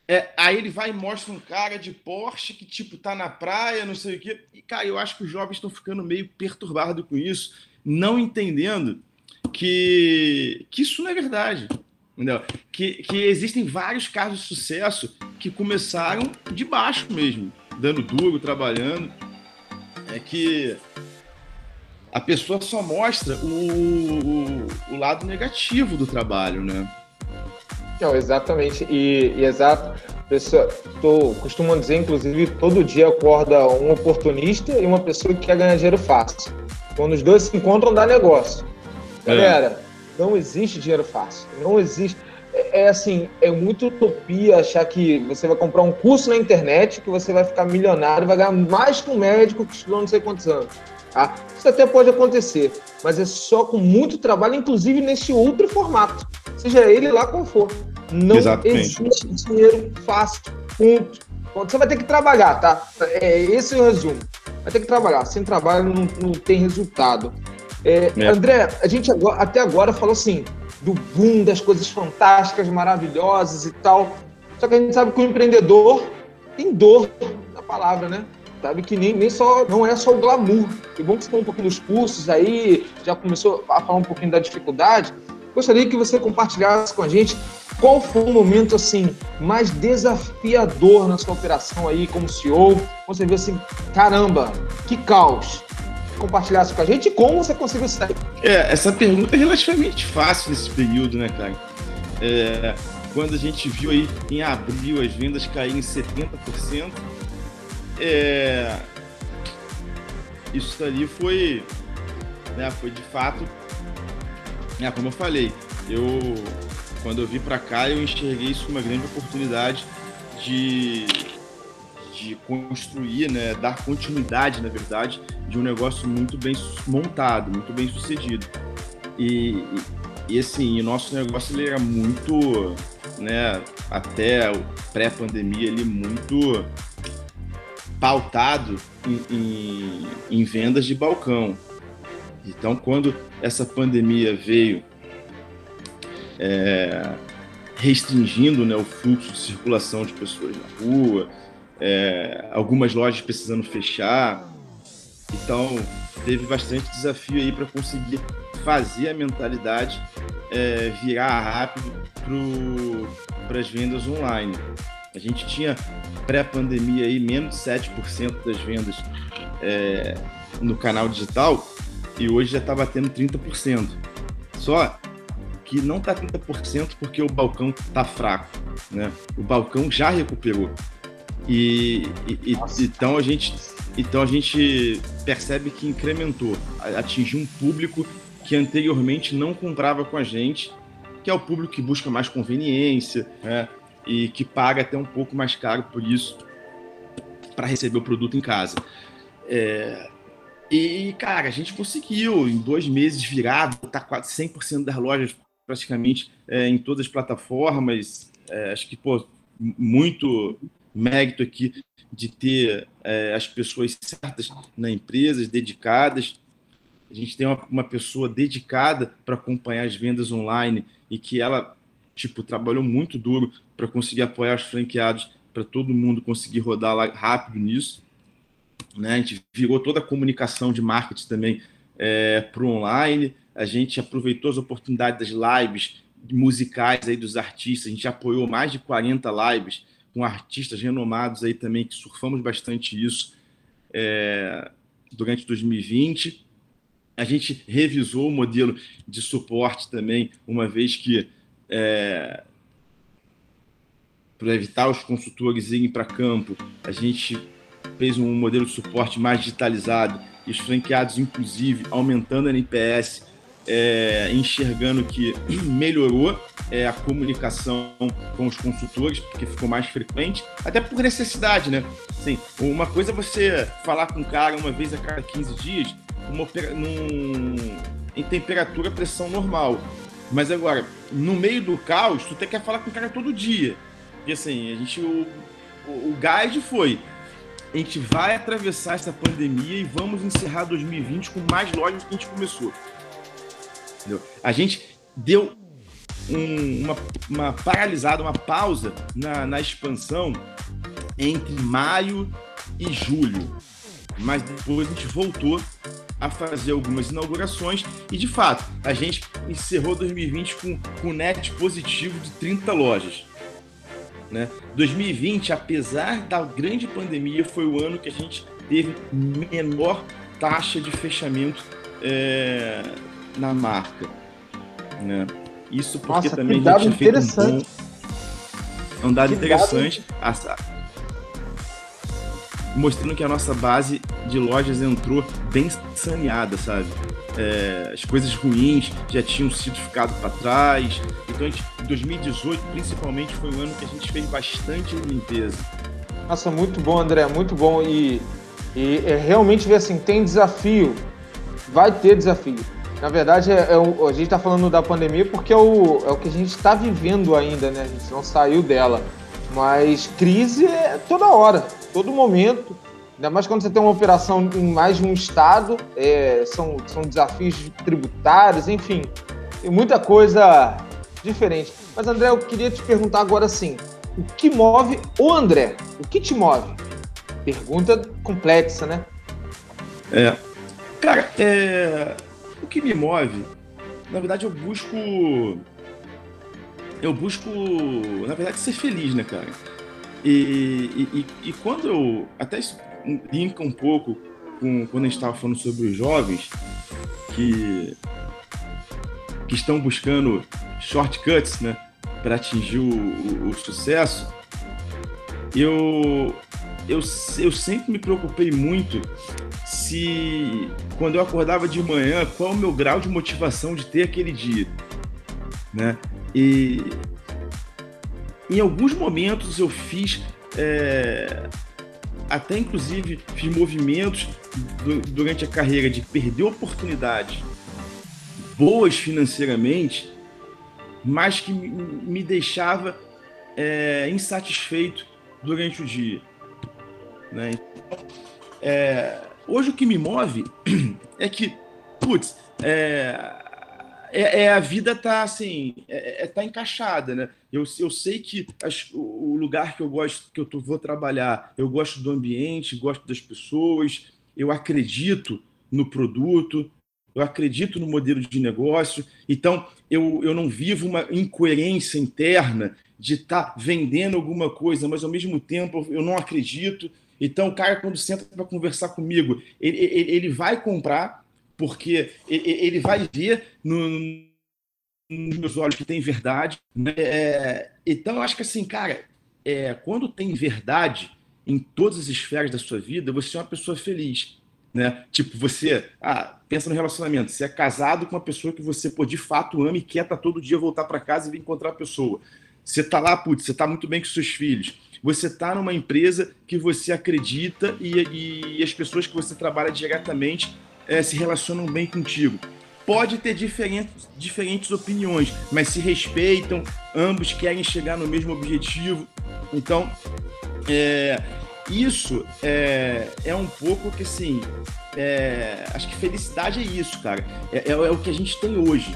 É, aí ele vai e mostra um cara de Porsche que, tipo, tá na praia, não sei o quê. E, cara, eu acho que os jovens estão ficando meio perturbados com isso, não entendendo que, que isso não é verdade. Entendeu? Que, que existem vários casos de sucesso que começaram de baixo mesmo, dando duro, trabalhando. É que a pessoa só mostra o, o, o lado negativo do trabalho, né? Não, exatamente. E, e exato. Pessoa, tô, costumo dizer, inclusive, todo dia acorda um oportunista e uma pessoa que quer ganhar dinheiro fácil. Quando os dois se encontram, dá negócio. É. Galera, é. não existe dinheiro fácil. Não existe. É, é, assim, é muito utopia achar que você vai comprar um curso na internet que você vai ficar milionário e vai ganhar mais que um médico que estudou não sei quantos anos. Tá? Isso até pode acontecer, mas é só com muito trabalho, inclusive nesse outro formato, seja ele lá qual for. Não Exatamente. existe dinheiro fácil, ponto. Você vai ter que trabalhar, tá? É, esse é o resumo. Vai ter que trabalhar. Sem trabalho não, não tem resultado. É, é. André, a gente agora, até agora falou assim do boom, das coisas fantásticas, maravilhosas e tal. Só que a gente sabe que o empreendedor tem dor na palavra, né? sabe? Que nem, nem só, não é só o glamour. Que bom que você falou um pouquinho dos cursos aí, já começou a falar um pouquinho da dificuldade. Gostaria que você compartilhasse com a gente qual foi o momento assim mais desafiador na sua operação aí como CEO. Você vê assim, caramba, que caos. Compartilhasse com a gente e como você conseguiu sair. É, essa pergunta é relativamente fácil nesse período, né, cara? É, quando a gente viu aí em abril as vendas caírem 70%, é, isso ali foi, né, foi de fato, é, como eu falei, eu quando eu vim para cá eu enxerguei isso como uma grande oportunidade de, de construir, né, dar continuidade, na verdade, de um negócio muito bem montado, muito bem sucedido. E, e, assim, o nosso negócio ele era muito, né, até pré-pandemia, ele muito pautado em, em, em vendas de balcão. Então, quando essa pandemia veio é, restringindo né, o fluxo de circulação de pessoas na rua, é, algumas lojas precisando fechar, então teve bastante desafio aí para conseguir fazer a mentalidade é, virar rápido para as vendas online. A gente tinha pré-pandemia aí menos de 7% das vendas é, no canal digital e hoje já está batendo 30%. Só que não está 30% porque o balcão está fraco, né? O balcão já recuperou. E, e, então a gente então a gente percebe que incrementou, atingiu um público que anteriormente não comprava com a gente, que é o público que busca mais conveniência, né? e que paga até um pouco mais caro por isso para receber o produto em casa. É, e, cara, a gente conseguiu em dois meses virar, tá quase 100% das lojas praticamente é, em todas as plataformas. É, acho que, pô, muito mérito aqui de ter é, as pessoas certas na empresa, dedicadas. A gente tem uma, uma pessoa dedicada para acompanhar as vendas online e que ela, tipo, trabalhou muito duro para conseguir apoiar os franqueados, para todo mundo conseguir rodar lá rápido nisso. Né? A gente virou toda a comunicação de marketing também é, para o online. A gente aproveitou as oportunidades das lives musicais aí dos artistas. A gente apoiou mais de 40 lives com artistas renomados aí também, que surfamos bastante isso é, durante 2020. A gente revisou o modelo de suporte também, uma vez que é, para evitar os consultores irem para campo, a gente fez um modelo de suporte mais digitalizado e os franqueados, inclusive, aumentando a NPS, é, enxergando que melhorou é, a comunicação com os consultores, porque ficou mais frequente, até por necessidade, né? Assim, uma coisa é você falar com o cara uma vez a cada 15 dias, uma, num, em temperatura, pressão normal. Mas agora, no meio do caos, tu tem que falar com o cara todo dia. Porque assim, a gente. O, o, o guide foi. A gente vai atravessar essa pandemia e vamos encerrar 2020 com mais lojas que a gente começou. Entendeu? A gente deu um, uma, uma paralisada, uma pausa na, na expansão entre maio e julho. Mas depois a gente voltou a fazer algumas inaugurações e, de fato, a gente encerrou 2020 com, com net positivo de 30 lojas. Né? 2020, apesar da grande pandemia, foi o ano que a gente teve menor taxa de fechamento é, na marca. Né? Isso porque Nossa, também a dado gente tinha feito um interessante. bom. É um dado Que interessante. A- mostrando que a nossa base de lojas entrou bem saneada, sabe? É, as coisas ruins já tinham sido ficado para trás. Então, gente, 2018, principalmente, foi um ano que a gente fez bastante limpeza. Nossa, muito bom, André, muito bom. E, e é realmente ver assim, tem desafio, vai ter desafio. Na verdade, é, é a gente está falando da pandemia porque é o, é o que a gente está vivendo ainda, né? A gente não saiu dela. Mas crise é toda hora, todo momento. Ainda mais quando você tem uma operação em mais de um estado, é, são, são desafios tributários, enfim, tem muita coisa diferente. Mas, André, eu queria te perguntar agora assim: o que move o André? O que te move? Pergunta complexa, né? É. Cara, é, o que me move, na verdade, eu busco. Eu busco, na verdade, ser feliz, né, cara? E, e, e- e quando eu. Até isso linka um pouco com quando a gente estava falando sobre os jovens que, que estão buscando shortcuts, né, para atingir o, o- o sucesso. Eu, eu, eu sempre me preocupei muito se quando eu acordava de manhã, qual o meu grau de motivação de ter aquele dia, né? E em alguns momentos eu fiz é, até inclusive fiz movimentos du- durante a carreira de perder oportunidades boas financeiramente, mas que me- me deixava é, insatisfeito durante o dia, né? Então, é, hoje o que me move é que, putz, é, é, é a vida tá assim, é, é- tá encaixada, né? Eu, eu sei que as- o lugar que eu gosto, que eu tô- vou trabalhar, eu gosto do ambiente, gosto das pessoas, eu acredito no produto, eu acredito no modelo de negócio, então eu, eu não vivo uma incoerência interna de estar vendendo alguma coisa, mas ao mesmo tempo eu não acredito. Então, o cara, quando senta para conversar comigo, ele, ele, ele vai comprar, porque ele, vai ver no, nos meus olhos que tem verdade. Né? É, então, eu acho que assim, cara, é, quando tem verdade em todas as esferas da sua vida, você é uma pessoa feliz. Né? Tipo, você ah, pensa no relacionamento, você é casado com uma pessoa que você pô, de fato ama e quer tá todo dia voltar para casa e vir encontrar a pessoa. Você tá lá, putz, você tá muito bem com seus filhos. Você tá numa empresa que você acredita e, e as pessoas que você trabalha diretamente eh, se relacionam bem contigo. Pode ter diferentes, diferentes opiniões, mas se respeitam, ambos querem chegar no mesmo objetivo. Então, é, isso é, é um pouco que assim. é, acho que felicidade é isso, cara. É, é- é o que a gente tem hoje.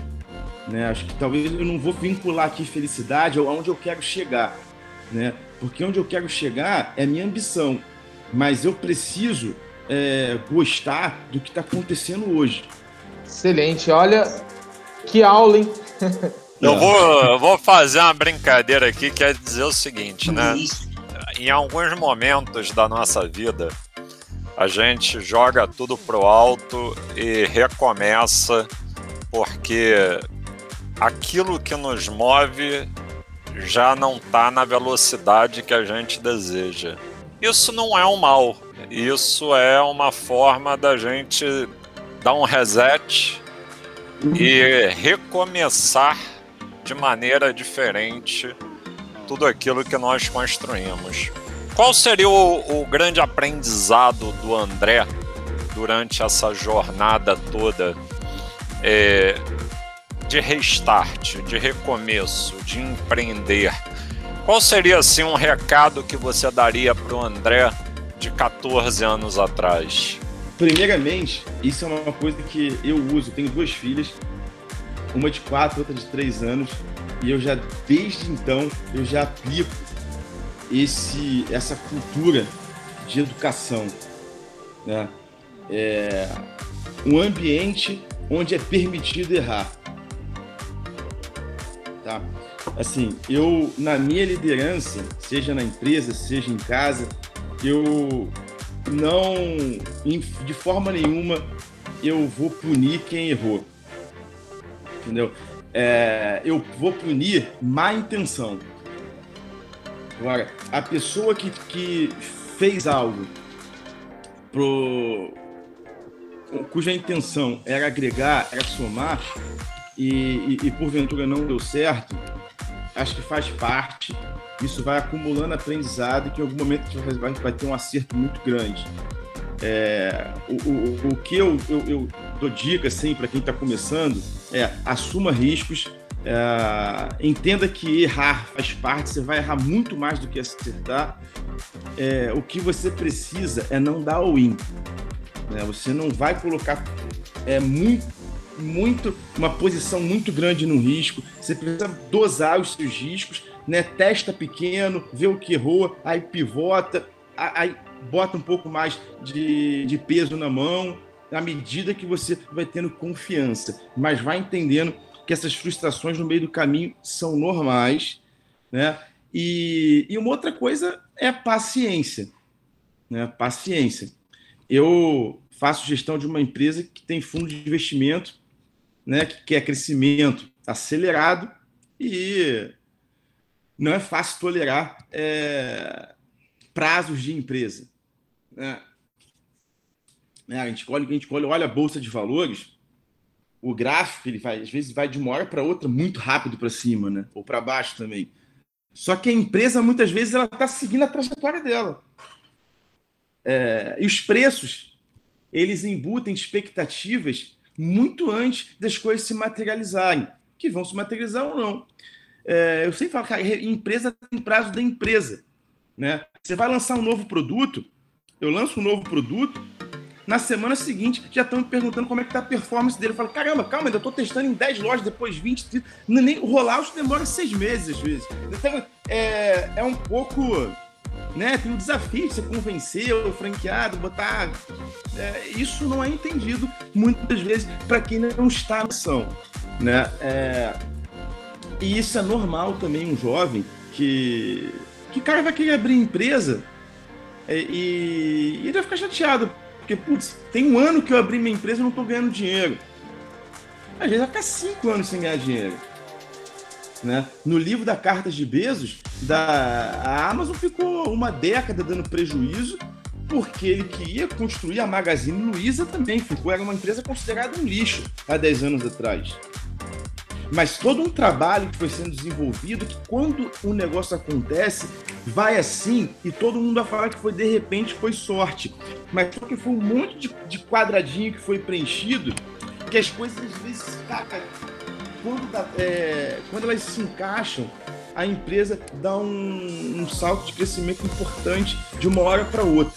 Né? Acho que talvez eu não vou vincular aqui felicidade aonde eu quero chegar. Né? Porque onde eu quero chegar é minha ambição. Mas eu preciso é, gostar do que está acontecendo hoje. Excelente. Olha, que aula, hein? Eu vou, eu vou fazer uma brincadeira aqui que é dizer o seguinte, né? Em alguns momentos da nossa vida, a gente joga tudo pro alto e recomeça, porque aquilo que nos move já não está na velocidade que a gente deseja. Isso não é um mal, isso é uma forma da gente dar um reset e recomeçar de maneira diferente tudo aquilo que nós construímos. Qual seria o, o grande aprendizado do André durante essa jornada toda é, de restart, de recomeço, de empreender? Qual seria assim um recado que você daria para o André de 14 anos atrás? Primeiramente, isso é uma coisa que eu uso. Tenho duas filhas, uma de quatro, outra de três anos, e eu já desde então eu já aplico esse essa cultura de educação, né? É um ambiente onde é permitido errar, tá? Assim, eu na minha liderança, seja na empresa, seja em casa, eu não, de forma nenhuma, eu vou punir quem errou. Entendeu? É, eu vou punir má intenção. Agora, a pessoa que, que fez algo pro, cuja intenção era agregar, era somar, e, e, e porventura não deu certo, acho que faz parte isso vai acumulando aprendizado e que em algum momento a gente vai, ter um acerto muito grande. É, o, o, o, que eu, eu, eu dou dica assim, para quem está começando é assuma riscos, é, entenda que errar faz parte, você vai errar muito mais do que acertar. É, o que você precisa é não dar o in. Né? Você não vai colocar é, muito, muito, uma posição muito grande no risco. Você precisa dosar os seus riscos né? Testa pequeno, vê o que errou, aí pivota, aí bota um pouco mais de, de peso na mão, à medida que você vai tendo confiança, mas vai entendendo que essas frustrações no meio do caminho são normais, né? E, e uma outra coisa é paciência, né? Paciência. Eu faço gestão de uma empresa que tem fundo de investimento, né? Que quer crescimento acelerado e não é fácil tolerar é, prazos de empresa. Né? É, a, gente olha, a gente olha, a bolsa de valores, o gráfico ele vai, às vezes vai de uma hora para outra muito rápido para cima, né? ou para baixo também. Só que a empresa muitas vezes ela está seguindo a trajetória dela. É, e os preços eles embutem expectativas muito antes das coisas se materializarem, que vão se materializar ou não. É, eu sempre falo que a empresa tem prazo da empresa. Né? Você vai lançar um novo produto, eu lanço um novo produto, na semana seguinte já estão me perguntando como é que está a performance dele. Eu falo, caramba, calma, ainda estou testando em 10 lojas, depois 20, 30. Nem, o rollout demora seis meses às vezes. Então, é, é um pouco. Né, tem um desafio de você convencer o franqueado, botar. É, isso não é entendido muitas vezes para quem não está na ação. Né? É, e isso é normal também, um jovem que. Que cara vai querer abrir empresa e, e, ele vai ficar chateado. Porque, putz, tem um ano que eu abri minha empresa e não estou ganhando dinheiro. Às vezes vai ficar cinco anos sem ganhar dinheiro. Né? No livro da Cartas de Bezos, da, a Amazon ficou uma década dando prejuízo porque ele queria construir a Magazine Luiza também. Ficou, era uma empresa considerada um lixo há 10 anos atrás mas todo um trabalho que foi sendo desenvolvido que quando o negócio acontece, vai assim e todo mundo vai falar que foi de repente, foi sorte. Mas só que foi um monte de, de quadradinho que foi preenchido, que as coisas às vezes, cara, quando, dá, é, quando elas se encaixam, a empresa dá um, um salto de crescimento importante de uma hora para outra.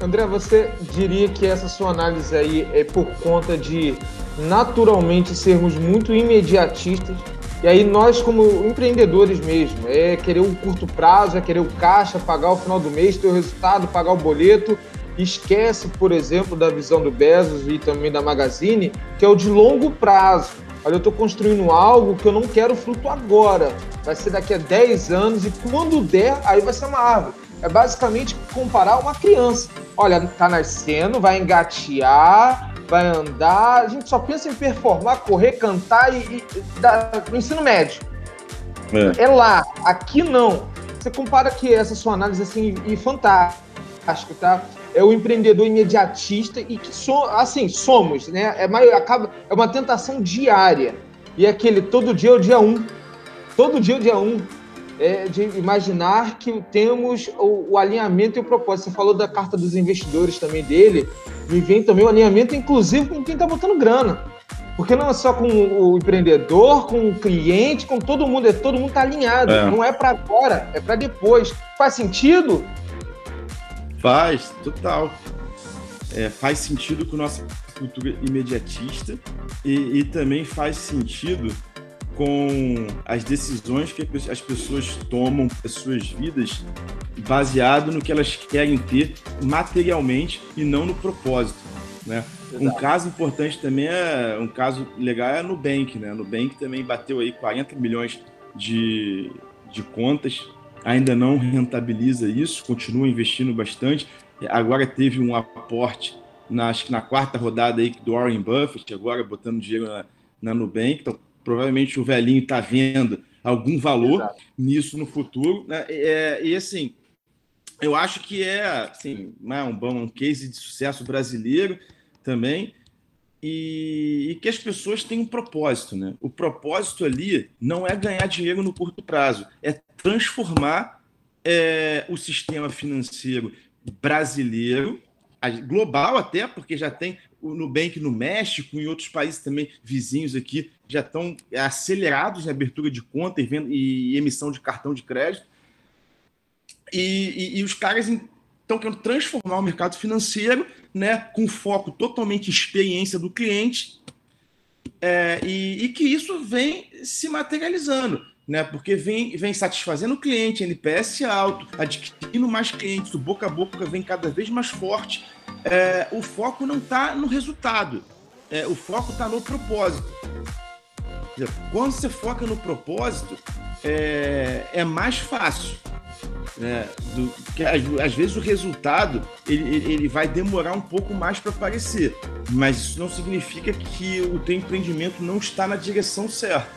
André, você diria que essa sua análise aí é por conta de naturalmente sermos muito imediatistas e aí nós como empreendedores mesmo, é querer o curto prazo, é querer o caixa, pagar o final do mês, ter o resultado, pagar o boleto, esquece, por exemplo, da visão do Bezos e também da Magazine, que é o de longo prazo. Olha, eu estou construindo algo que eu não quero fruto agora, vai ser daqui a 10 anos e quando der, aí vai ser uma árvore. É basicamente comparar uma criança. Olha, tá nascendo, vai engatear, vai andar. A gente só pensa em performar, correr, cantar e, e dar, no ensino médio. É. é. lá, aqui não. Você compara que essa sua análise assim e fantástico, tá? É o empreendedor imediatista e que so, assim somos, né? É mais, acaba é uma tentação diária e é aquele todo dia é o dia um, todo dia é o dia um é de imaginar que temos o, o, alinhamento e o propósito. Você falou da carta dos investidores também dele, me vem também o alinhamento, inclusive com quem está botando grana. Porque não é só com o empreendedor, com o cliente, com todo mundo, é todo mundo tá alinhado. É. Não é para agora, é para depois. Faz sentido? Faz, total. É, faz sentido com nossa cultura imediatista e, e também faz sentido com as decisões que as pessoas tomam para suas vidas baseado no que elas querem ter materialmente e não no propósito, né? Um caso importante também é um caso legal é a Nubank, né? A Nubank também bateu aí 40 milhões de, de contas, ainda não rentabiliza isso, continua investindo bastante. Agora teve um aporte na, acho que na quarta rodada aí do Warren Buffett, agora botando dinheiro na, na Nubank. Então, provavelmente o velhinho está vendo algum valor Exato. nisso no futuro. Né? É, e assim, eu acho que é assim, né, um bom um case de sucesso brasileiro também. E, e, que as pessoas têm um propósito, né? O propósito ali não é ganhar dinheiro no curto prazo, é transformar é, o sistema financeiro brasileiro, global até, porque já tem o Nubank no México e outros países também vizinhos aqui já estão acelerados em abertura de conta e, e emissão de cartão de crédito. E, e, e os caras estão querendo transformar o mercado financeiro né, com foco totalmente em experiência do cliente, é, e, e, que isso vem se materializando, né, porque vem, vem satisfazendo o cliente, NPS alto, adquirindo mais clientes, o boca a boca vem cada vez mais forte. É, o foco não está no resultado, é, o foco está no propósito. Quando você foca no propósito, é, é mais fácil né, do, que às, às, vezes o resultado ele, ele vai demorar um pouco mais para aparecer, mas isso não significa que o teu empreendimento não está na direção certa.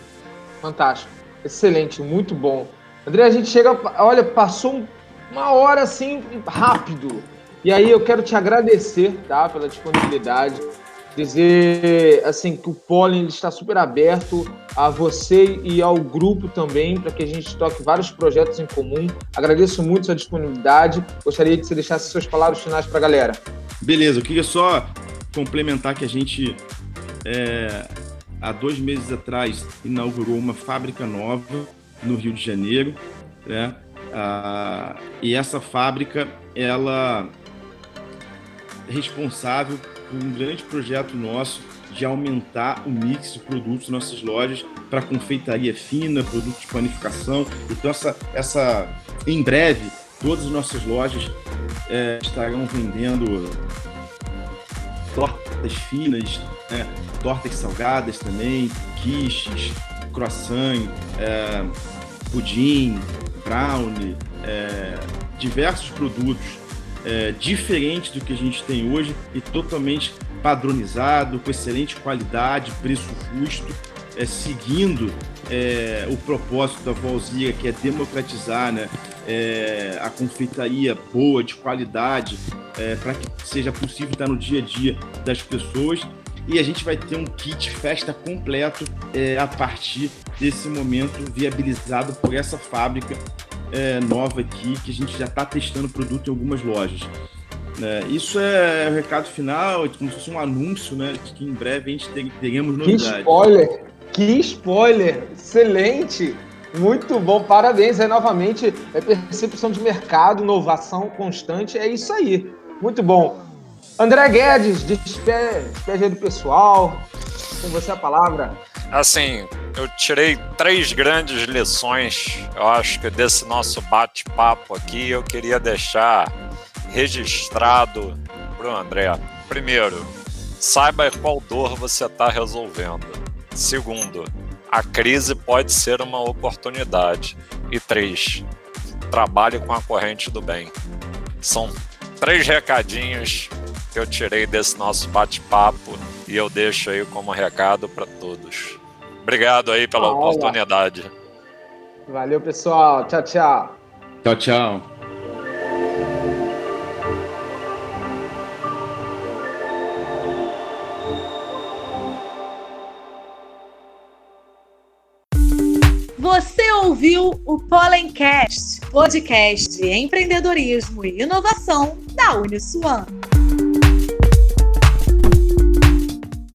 Fantástico, excelente, muito bom. André, a gente chega, olha, passou uma hora assim rápido. E aí eu quero te agradecer, tá, pela disponibilidade dizer assim que o Pollen está super aberto a você e ao grupo também para que a gente toque vários projetos em comum. Agradeço muito sua disponibilidade. Gostaria que você deixasse suas palavras finais para a galera. Beleza, eu queria só complementar que a gente é, há dois meses atrás inaugurou uma fábrica nova no Rio de Janeiro, né? Ah, e essa fábrica ela é responsável um grande projeto nosso de aumentar o mix de produtos nas nossas lojas para confeitaria fina, produtos de panificação. Então, essa, essa, em breve, todas as nossas lojas é, estarão vendendo tortas finas, né? tortas salgadas também, quiches, croissant, é, pudim, brownie, é, diversos produtos é, diferente do que a gente tem hoje e totalmente padronizado, com excelente qualidade, preço justo, é, seguindo é, o propósito da Valzia, que é democratizar né, é, a confeitaria boa, de qualidade, é, para que seja possível estar no dia a dia das pessoas. E a gente vai ter um kit festa completo é, a partir desse momento viabilizado por essa fábrica é, nova aqui, que a gente já está testando o produto em algumas lojas. É, isso é o recado final, é como se fosse um anúncio, né? De que em breve a gente ter, teremos novidades. Que spoiler! Que spoiler! Excelente! Muito bom, parabéns aí novamente. É percepção de mercado, inovação constante, é isso aí. Muito bom. André Guedes, despede do pessoal. Com você a palavra. Assim, eu tirei três grandes lições, eu acho que desse nosso bate-papo aqui, eu queria deixar registrado para o André. Primeiro, saiba qual dor você está resolvendo. Segundo, a crise pode ser uma oportunidade. E três, trabalhe com a corrente do bem. São três recadinhos que eu tirei desse nosso bate-papo e eu deixo aí como recado para todos. Obrigado aí pela Olha. oportunidade. Valeu, pessoal. Tchau, tchau. Tchau, tchau. Você ouviu o Pollencast, podcast de empreendedorismo e inovação da Uniswan.